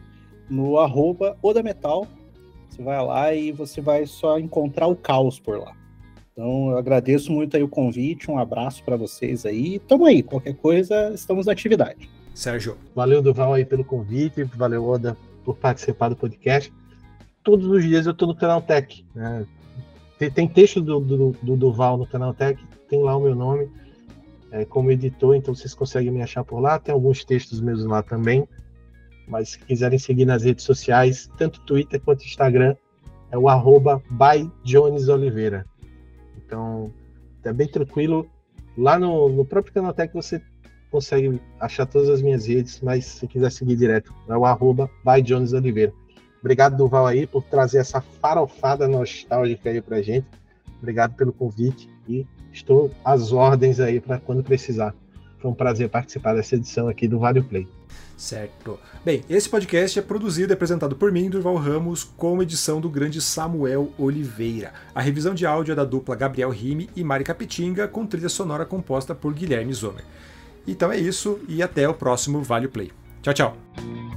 no arroba Odametal. Você vai lá e você vai só encontrar o caos por lá. Então, eu agradeço muito aí o convite, um abraço para vocês aí. Tamo aí, qualquer coisa, estamos na atividade. Sérgio. Valeu, Duval, aí pelo convite, valeu, Oda, por participar do podcast todos os dias eu estou no Canal Tech. Né? Tem, tem, texto do, do, do, Duval no Canal Tech, tem lá o meu nome é, como editor, então vocês conseguem me achar por lá. Tem alguns textos meus lá também. Mas se quiserem seguir nas redes sociais, tanto Twitter quanto Instagram, é o arroba by Jones Oliveira. Então, é bem tranquilo. Lá no, no próprio Canal Tech você consegue achar todas as minhas redes, mas se quiser seguir direto, é o arroba by Jones Oliveira. Obrigado, Duval, aí, por trazer essa farofada nostálgica aí pra gente. Obrigado pelo convite e estou às ordens aí para quando precisar. Foi um prazer participar dessa edição aqui do Vale Play. Certo. Bem, esse podcast é produzido e apresentado por mim, Durval Ramos, com edição do grande Samuel Oliveira. A revisão de áudio é da dupla Gabriel Rime e Mari Capetinga, com trilha sonora composta por Guilherme Zomer. Então é isso e até o próximo Vale Play. Tchau, tchau.